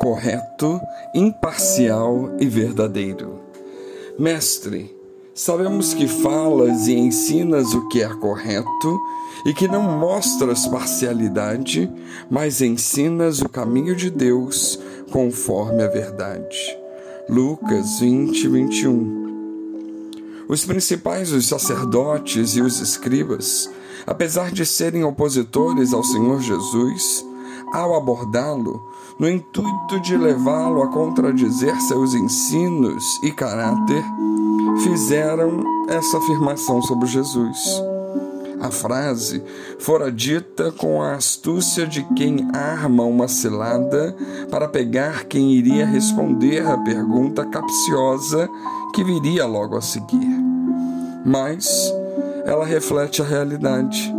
correto, imparcial e verdadeiro. Mestre, sabemos que falas e ensinas o que é correto e que não mostras parcialidade, mas ensinas o caminho de Deus conforme a verdade. Lucas 20, 21. Os principais, os sacerdotes e os escribas, apesar de serem opositores ao Senhor Jesus, ao abordá-lo, no intuito de levá-lo a contradizer seus ensinos e caráter, fizeram essa afirmação sobre Jesus. A frase fora dita com a astúcia de quem arma uma cilada para pegar quem iria responder à pergunta capciosa que viria logo a seguir. Mas ela reflete a realidade,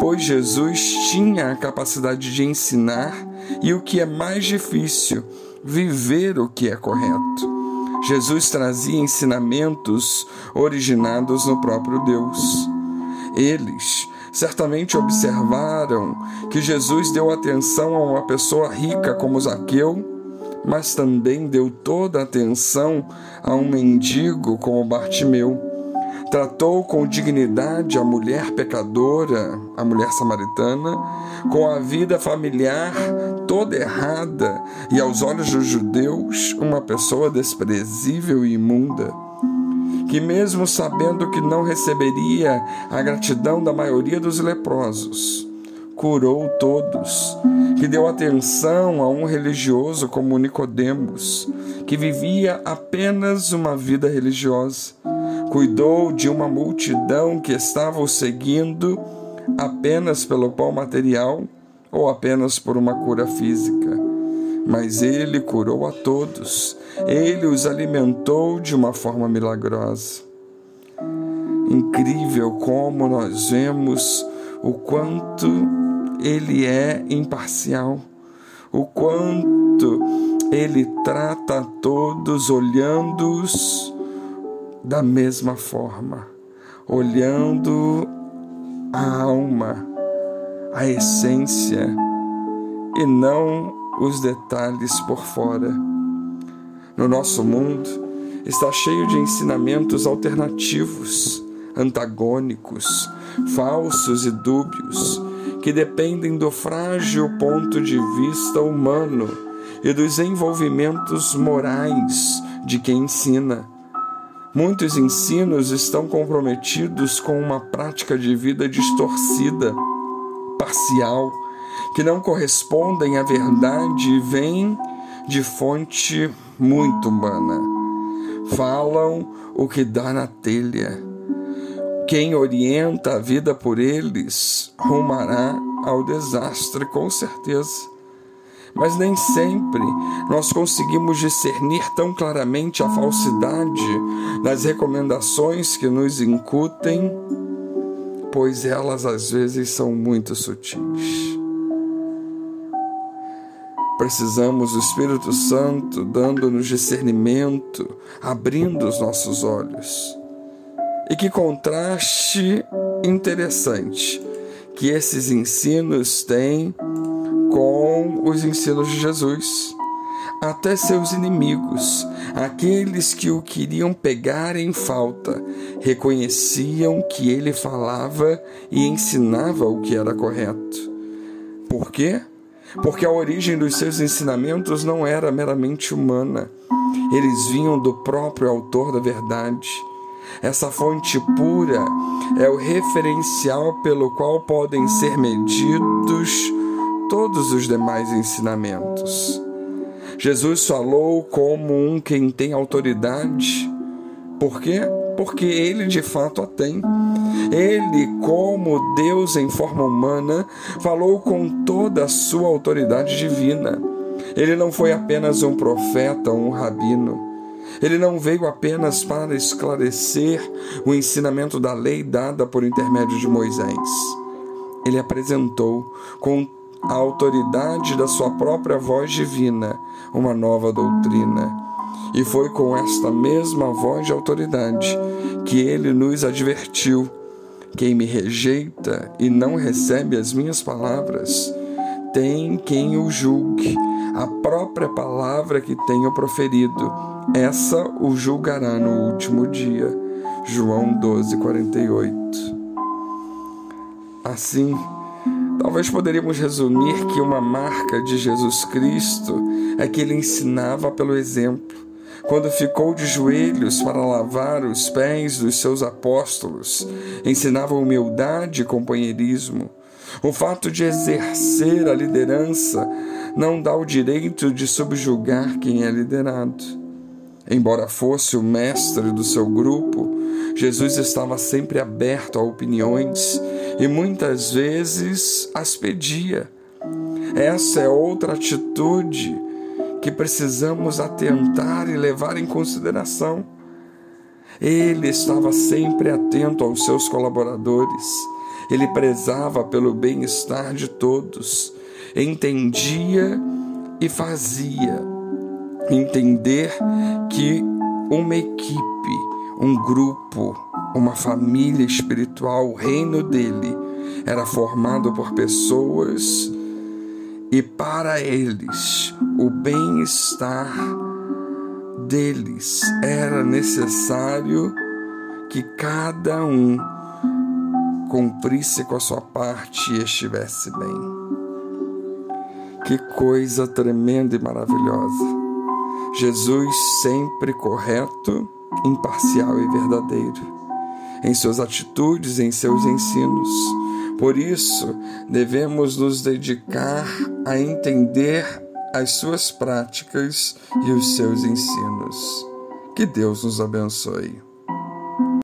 pois Jesus tinha a capacidade de ensinar e o que é mais difícil, viver o que é correto. Jesus trazia ensinamentos originados no próprio Deus. Eles certamente observaram que Jesus deu atenção a uma pessoa rica como Zaqueu, mas também deu toda a atenção a um mendigo como Bartimeu. Tratou com dignidade a mulher pecadora, a mulher samaritana, com a vida familiar toda errada e, aos olhos dos judeus, uma pessoa desprezível e imunda que, mesmo sabendo que não receberia a gratidão da maioria dos leprosos, curou todos, que deu atenção a um religioso como Nicodemos, que vivia apenas uma vida religiosa, cuidou de uma multidão que estava o seguindo apenas pelo pão material ou apenas por uma cura física mas ele curou a todos, ele os alimentou de uma forma milagrosa. Incrível como nós vemos o quanto ele é imparcial, o quanto ele trata a todos olhando-os da mesma forma, olhando a alma, a essência, e não os detalhes por fora. No nosso mundo está cheio de ensinamentos alternativos, antagônicos, falsos e dúbios, que dependem do frágil ponto de vista humano e dos envolvimentos morais de quem ensina. Muitos ensinos estão comprometidos com uma prática de vida distorcida, parcial, que não correspondem à verdade vêm de fonte muito humana. Falam o que dá na telha. Quem orienta a vida por eles rumará ao desastre, com certeza. Mas nem sempre nós conseguimos discernir tão claramente a falsidade das recomendações que nos incutem, pois elas às vezes são muito sutis. Precisamos do Espírito Santo dando-nos discernimento, abrindo os nossos olhos. E que contraste interessante que esses ensinos têm com os ensinos de Jesus. Até seus inimigos, aqueles que o queriam pegar em falta, reconheciam que ele falava e ensinava o que era correto. Por quê? porque a origem dos seus ensinamentos não era meramente humana. Eles vinham do próprio autor da verdade. Essa fonte pura é o referencial pelo qual podem ser medidos todos os demais ensinamentos. Jesus falou como um quem tem autoridade. Por quê? Porque ele de fato a tem. Ele, como Deus em forma humana, falou com toda a sua autoridade divina. Ele não foi apenas um profeta um rabino. Ele não veio apenas para esclarecer o ensinamento da lei dada por intermédio de Moisés. Ele apresentou, com a autoridade da sua própria voz divina, uma nova doutrina. E foi com esta mesma voz de autoridade que ele nos advertiu quem me rejeita e não recebe as minhas palavras tem quem o julgue. A própria palavra que tenho proferido, essa o julgará no último dia. João 12, 48. Assim, talvez poderíamos resumir que uma marca de Jesus Cristo é que ele ensinava pelo exemplo. Quando ficou de joelhos para lavar os pés dos seus apóstolos, ensinava humildade e companheirismo. O fato de exercer a liderança não dá o direito de subjugar quem é liderado. Embora fosse o mestre do seu grupo, Jesus estava sempre aberto a opiniões e muitas vezes as pedia. Essa é outra atitude que precisamos atentar e levar em consideração. Ele estava sempre atento aos seus colaboradores, ele prezava pelo bem-estar de todos, entendia e fazia entender que uma equipe, um grupo, uma família espiritual, o reino dele era formado por pessoas e para eles o bem-estar deles era necessário que cada um cumprisse com a sua parte e estivesse bem. Que coisa tremenda e maravilhosa! Jesus sempre correto, imparcial e verdadeiro em suas atitudes, em seus ensinos. Por isso, devemos nos dedicar a entender as suas práticas e os seus ensinos. Que Deus nos abençoe.